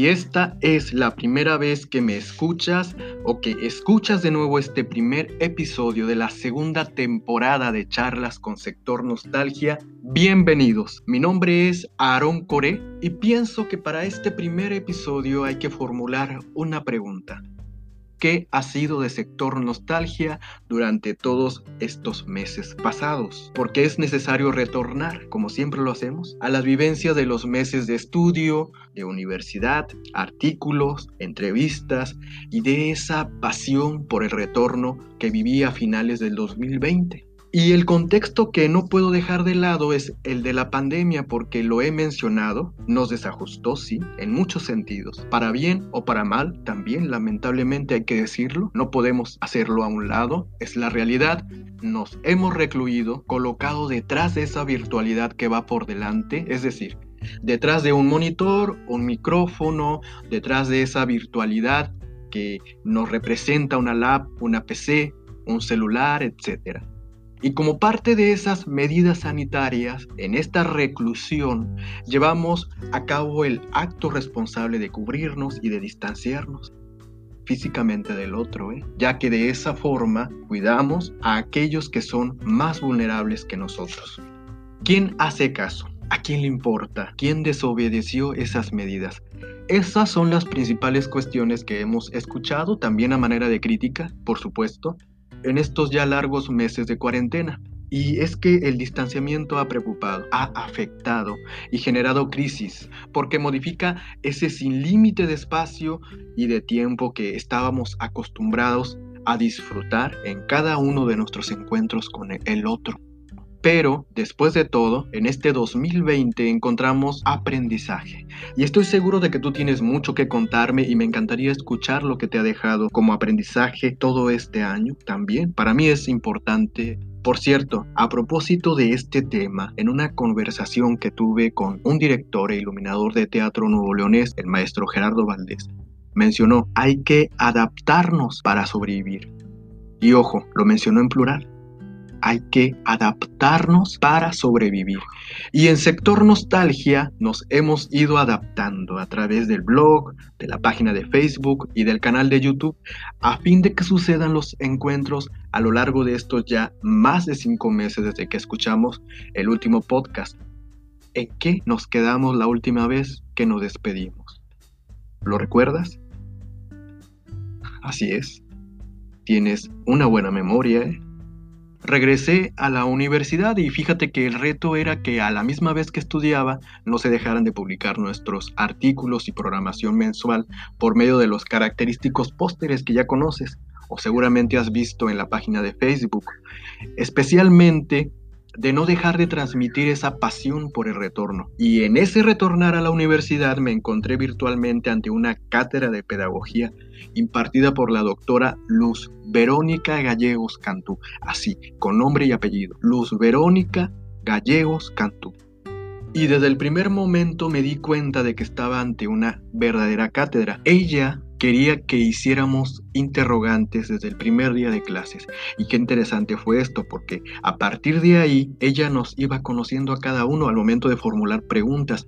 Si esta es la primera vez que me escuchas o que escuchas de nuevo este primer episodio de la segunda temporada de charlas con sector nostalgia, bienvenidos. Mi nombre es Aaron Coré y pienso que para este primer episodio hay que formular una pregunta qué ha sido de sector nostalgia durante todos estos meses pasados. Porque es necesario retornar, como siempre lo hacemos, a las vivencias de los meses de estudio, de universidad, artículos, entrevistas y de esa pasión por el retorno que viví a finales del 2020. Y el contexto que no puedo dejar de lado es el de la pandemia porque lo he mencionado, nos desajustó, sí, en muchos sentidos, para bien o para mal, también lamentablemente hay que decirlo, no podemos hacerlo a un lado, es la realidad, nos hemos recluido, colocado detrás de esa virtualidad que va por delante, es decir, detrás de un monitor, un micrófono, detrás de esa virtualidad que nos representa una lab, una PC, un celular, etcétera. Y como parte de esas medidas sanitarias, en esta reclusión, llevamos a cabo el acto responsable de cubrirnos y de distanciarnos físicamente del otro, ¿eh? ya que de esa forma cuidamos a aquellos que son más vulnerables que nosotros. ¿Quién hace caso? ¿A quién le importa? ¿Quién desobedeció esas medidas? Esas son las principales cuestiones que hemos escuchado, también a manera de crítica, por supuesto, en estos ya largos meses de cuarentena. Y es que el distanciamiento ha preocupado, ha afectado y generado crisis, porque modifica ese sin límite de espacio y de tiempo que estábamos acostumbrados a disfrutar en cada uno de nuestros encuentros con el otro. Pero, después de todo, en este 2020 encontramos aprendizaje. Y estoy seguro de que tú tienes mucho que contarme y me encantaría escuchar lo que te ha dejado como aprendizaje todo este año también. Para mí es importante por cierto, a propósito de este tema, en una conversación que tuve con un director e iluminador de teatro nuevo leonés, el maestro Gerardo Valdés, mencionó, hay que adaptarnos para sobrevivir. Y ojo, lo mencionó en plural hay que adaptarnos para sobrevivir. Y en sector nostalgia nos hemos ido adaptando a través del blog, de la página de Facebook y del canal de YouTube a fin de que sucedan los encuentros a lo largo de estos ya más de cinco meses desde que escuchamos el último podcast. ¿En qué nos quedamos la última vez que nos despedimos? ¿Lo recuerdas? Así es. Tienes una buena memoria, ¿eh? Regresé a la universidad y fíjate que el reto era que a la misma vez que estudiaba no se dejaran de publicar nuestros artículos y programación mensual por medio de los característicos pósteres que ya conoces o seguramente has visto en la página de Facebook. Especialmente de no dejar de transmitir esa pasión por el retorno. Y en ese retornar a la universidad me encontré virtualmente ante una cátedra de pedagogía impartida por la doctora Luz Verónica Gallegos Cantú, así, con nombre y apellido, Luz Verónica Gallegos Cantú. Y desde el primer momento me di cuenta de que estaba ante una verdadera cátedra. Ella quería que hiciéramos interrogantes desde el primer día de clases. Y qué interesante fue esto, porque a partir de ahí ella nos iba conociendo a cada uno al momento de formular preguntas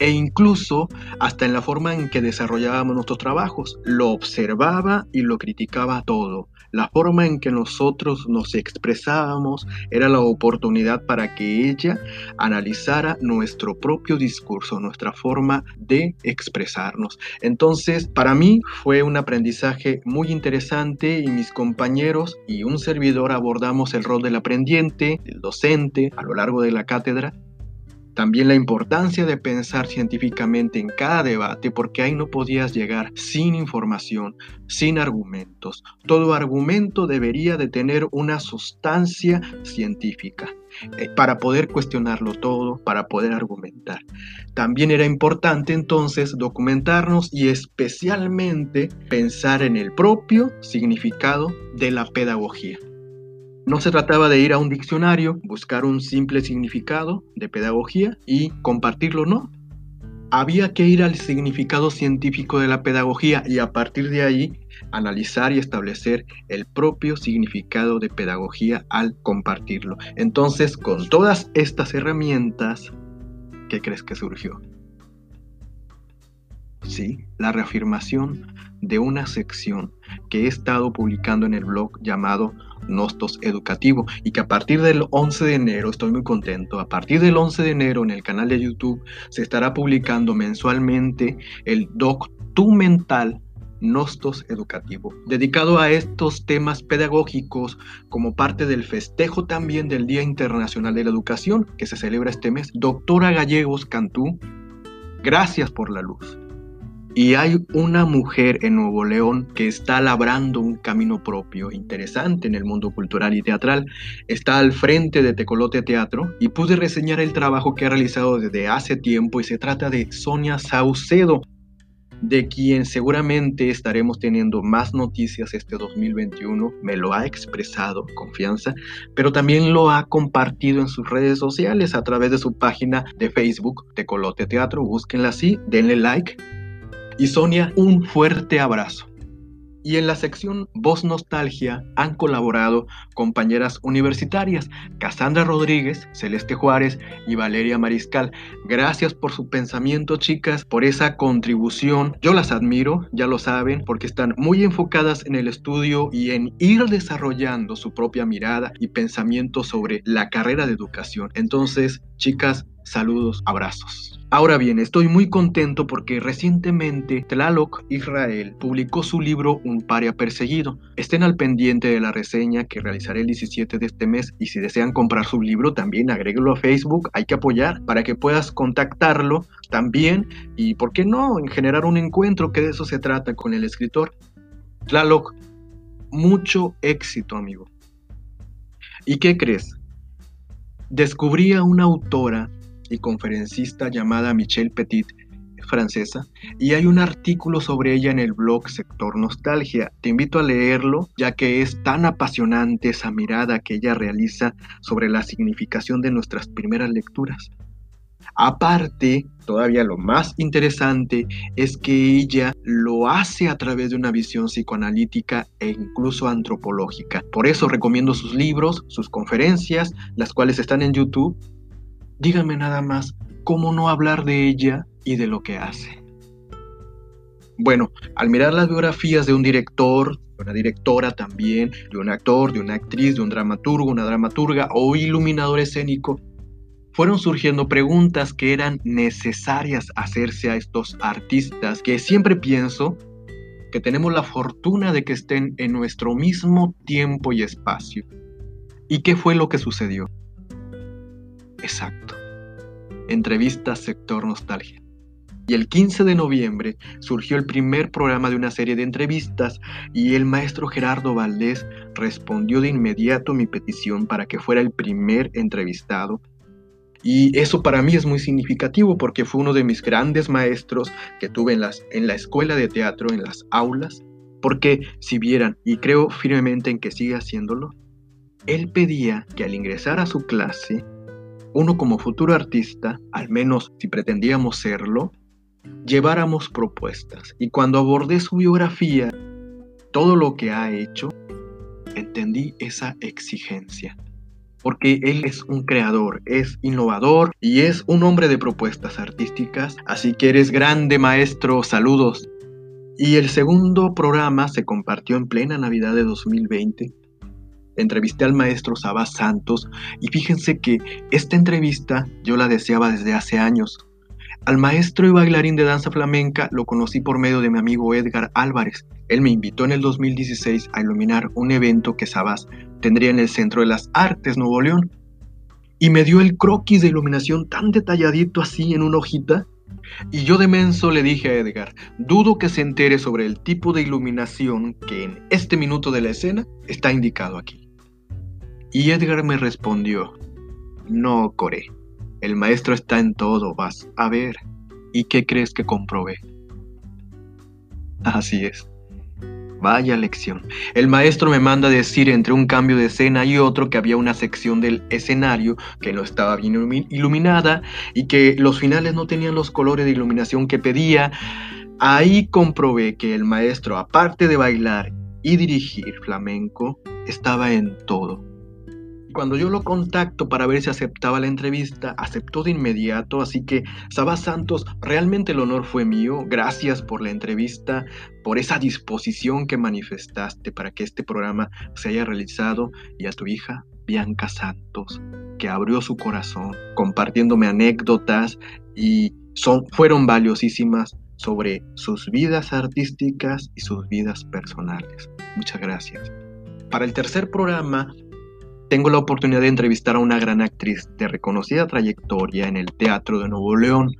e incluso hasta en la forma en que desarrollábamos nuestros trabajos. Lo observaba y lo criticaba todo. La forma en que nosotros nos expresábamos era la oportunidad para que ella analizara nuestro propio discurso, nuestra forma de expresarnos. Entonces, para mí fue un aprendizaje muy interesante y mis compañeros y un servidor abordamos el rol del aprendiente, del docente a lo largo de la cátedra también la importancia de pensar científicamente en cada debate porque ahí no podías llegar sin información, sin argumentos. Todo argumento debería de tener una sustancia científica eh, para poder cuestionarlo todo, para poder argumentar. También era importante entonces documentarnos y especialmente pensar en el propio significado de la pedagogía. No se trataba de ir a un diccionario, buscar un simple significado de pedagogía y compartirlo, no. Había que ir al significado científico de la pedagogía y a partir de ahí analizar y establecer el propio significado de pedagogía al compartirlo. Entonces, con todas estas herramientas, ¿qué crees que surgió? sí, la reafirmación de una sección que he estado publicando en el blog llamado Nostos Educativo y que a partir del 11 de enero, estoy muy contento, a partir del 11 de enero en el canal de YouTube se estará publicando mensualmente el documental Nostos Educativo, dedicado a estos temas pedagógicos como parte del festejo también del Día Internacional de la Educación que se celebra este mes. Doctora Gallegos Cantú, gracias por la luz. Y hay una mujer en Nuevo León que está labrando un camino propio interesante en el mundo cultural y teatral. Está al frente de Tecolote Teatro y pude reseñar el trabajo que ha realizado desde hace tiempo y se trata de Sonia Saucedo, de quien seguramente estaremos teniendo más noticias este 2021. Me lo ha expresado, confianza, pero también lo ha compartido en sus redes sociales a través de su página de Facebook, Tecolote Teatro. Búsquenla así, denle like y Sonia un fuerte abrazo. Y en la sección Voz Nostalgia han colaborado compañeras universitarias, Cassandra Rodríguez, Celeste Juárez y Valeria Mariscal. Gracias por su pensamiento, chicas, por esa contribución. Yo las admiro, ya lo saben, porque están muy enfocadas en el estudio y en ir desarrollando su propia mirada y pensamiento sobre la carrera de educación. Entonces, chicas, saludos, abrazos. Ahora bien, estoy muy contento porque recientemente Tlaloc Israel publicó su libro Un paria perseguido. Estén al pendiente de la reseña que realizaré el 17 de este mes y si desean comprar su libro también agréguelo a Facebook, hay que apoyar para que puedas contactarlo también y por qué no, en generar un encuentro que de eso se trata con el escritor. Tlaloc, mucho éxito amigo. ¿Y qué crees? Descubrí a una autora y conferencista llamada Michelle Petit, francesa, y hay un artículo sobre ella en el blog Sector Nostalgia. Te invito a leerlo, ya que es tan apasionante esa mirada que ella realiza sobre la significación de nuestras primeras lecturas. Aparte, todavía lo más interesante es que ella lo hace a través de una visión psicoanalítica e incluso antropológica. Por eso recomiendo sus libros, sus conferencias, las cuales están en YouTube díganme nada más cómo no hablar de ella y de lo que hace. Bueno, al mirar las biografías de un director, de una directora también, de un actor, de una actriz, de un dramaturgo, una dramaturga o iluminador escénico, fueron surgiendo preguntas que eran necesarias hacerse a estos artistas que siempre pienso que tenemos la fortuna de que estén en nuestro mismo tiempo y espacio. ¿Y qué fue lo que sucedió? Exacto. Entrevista Sector Nostalgia. Y el 15 de noviembre surgió el primer programa de una serie de entrevistas y el maestro Gerardo Valdés respondió de inmediato mi petición para que fuera el primer entrevistado. Y eso para mí es muy significativo porque fue uno de mis grandes maestros que tuve en, las, en la escuela de teatro, en las aulas, porque si vieran, y creo firmemente en que sigue haciéndolo, él pedía que al ingresar a su clase uno como futuro artista, al menos si pretendíamos serlo, lleváramos propuestas. Y cuando abordé su biografía, todo lo que ha hecho, entendí esa exigencia. Porque él es un creador, es innovador y es un hombre de propuestas artísticas. Así que eres grande maestro, saludos. Y el segundo programa se compartió en plena Navidad de 2020 entrevisté al maestro Saba Santos y fíjense que esta entrevista yo la deseaba desde hace años. Al maestro y bailarín de danza flamenca lo conocí por medio de mi amigo Edgar Álvarez. Él me invitó en el 2016 a iluminar un evento que Sabas tendría en el Centro de las Artes Nuevo León. Y me dio el croquis de iluminación tan detalladito así en una hojita. Y yo de menso le dije a Edgar, dudo que se entere sobre el tipo de iluminación que en este minuto de la escena está indicado aquí. Y Edgar me respondió, no, Core, el maestro está en todo, vas a ver. ¿Y qué crees que comprobé? Así es. Vaya lección. El maestro me manda decir entre un cambio de escena y otro que había una sección del escenario que no estaba bien iluminada y que los finales no tenían los colores de iluminación que pedía. Ahí comprobé que el maestro, aparte de bailar y dirigir flamenco, estaba en todo Cuando yo lo contacto para ver si aceptaba la entrevista, aceptó de inmediato, así que Saba Santos, realmente el honor fue mío. Gracias por la entrevista, por esa disposición que manifestaste para que este programa se haya realizado y a tu hija, Bianca Santos, que abrió su corazón compartiéndome anécdotas y son, fueron valiosísimas sobre sus vidas artísticas y sus vidas personales. Muchas gracias. Para el tercer programa tengo la oportunidad de entrevistar a una gran actriz de reconocida trayectoria en el Teatro de Nuevo León,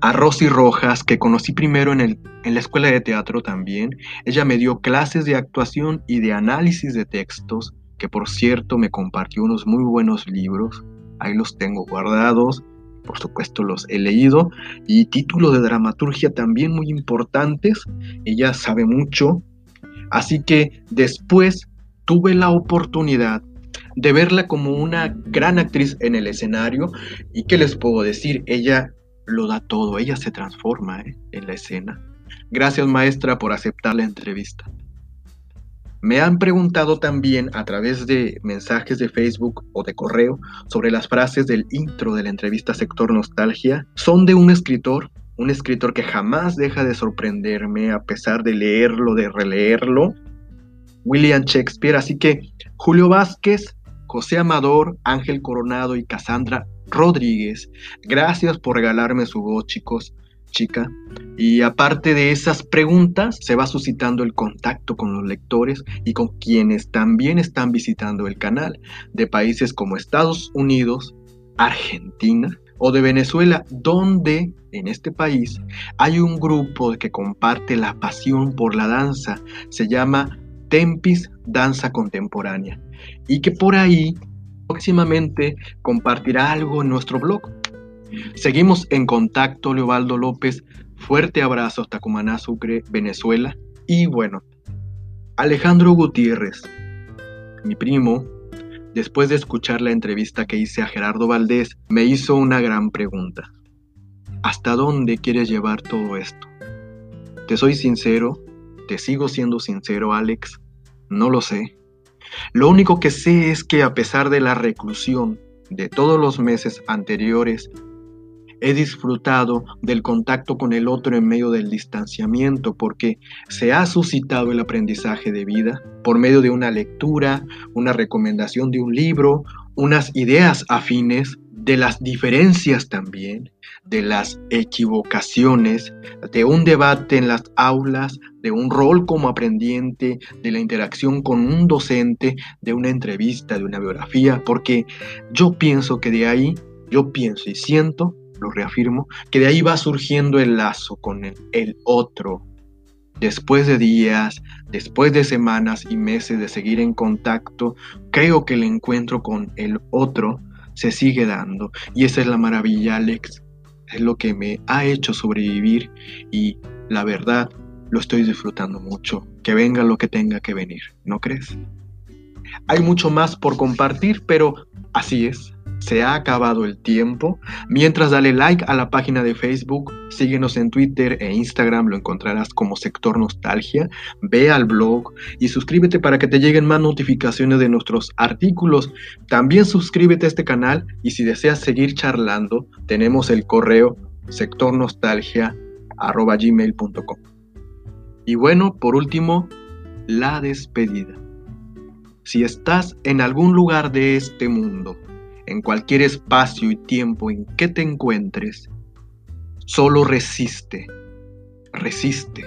a Rosy Rojas, que conocí primero en, el, en la escuela de teatro también. Ella me dio clases de actuación y de análisis de textos, que por cierto me compartió unos muy buenos libros. Ahí los tengo guardados, por supuesto los he leído, y títulos de dramaturgia también muy importantes. Ella sabe mucho. Así que después tuve la oportunidad de verla como una gran actriz en el escenario y qué les puedo decir, ella lo da todo, ella se transforma ¿eh? en la escena. Gracias maestra por aceptar la entrevista. Me han preguntado también a través de mensajes de Facebook o de correo sobre las frases del intro de la entrevista Sector Nostalgia. Son de un escritor, un escritor que jamás deja de sorprenderme a pesar de leerlo, de releerlo. William Shakespeare. Así que Julio Vázquez José Amador, Ángel Coronado y Cassandra Rodríguez. Gracias por regalarme su voz, chicos, chica. Y aparte de esas preguntas, se va suscitando el contacto con los lectores y con quienes también están visitando el canal, de países como Estados Unidos, Argentina o de Venezuela, donde en este país hay un grupo que comparte la pasión por la danza. Se llama Tempis Danza Contemporánea y que por ahí próximamente compartirá algo en nuestro blog. Seguimos en contacto, Leobaldo López. Fuerte abrazo hasta Cumaná, Sucre, Venezuela. Y bueno, Alejandro Gutiérrez, mi primo, después de escuchar la entrevista que hice a Gerardo Valdés, me hizo una gran pregunta. ¿Hasta dónde quieres llevar todo esto? Te soy sincero, te sigo siendo sincero, Alex, no lo sé. Lo único que sé es que a pesar de la reclusión de todos los meses anteriores, he disfrutado del contacto con el otro en medio del distanciamiento porque se ha suscitado el aprendizaje de vida por medio de una lectura, una recomendación de un libro, unas ideas afines de las diferencias también, de las equivocaciones, de un debate en las aulas, de un rol como aprendiente, de la interacción con un docente, de una entrevista, de una biografía, porque yo pienso que de ahí, yo pienso y siento, lo reafirmo, que de ahí va surgiendo el lazo con el, otro. Después de días, después de semanas y meses de seguir en contacto, creo que el encuentro con el otro se sigue dando. Y esa es la maravilla, Alex. Es lo que me ha hecho sobrevivir y la verdad lo estoy disfrutando mucho. Que venga lo que tenga que venir, ¿no crees? Hay mucho más por compartir, pero así es se ha acabado el tiempo. Mientras dale like a la página de Facebook, síguenos en Twitter e Instagram, lo encontrarás como Sector Nostalgia. Ve al blog y suscríbete para que te lleguen más notificaciones de nuestros artículos. También suscríbete a este canal y si deseas seguir charlando, tenemos el correo sectornostalgia.gmail.com. Y bueno, por último, la despedida. Si estás en algún lugar de este mundo en cualquier espacio y tiempo en que te encuentres, solo resiste, resiste.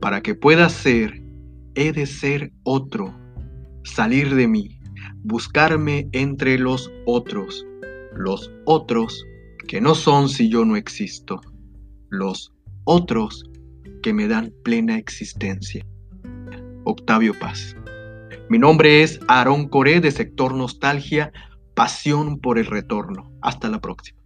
Para que pueda ser, he de ser otro, salir de mí, buscarme entre los otros, los otros que no son si yo no existo, los otros que me dan plena existencia. Octavio Paz. Mi nombre es Aarón Coré de Sector Nostalgia pasión por el retorno. Hasta la próxima.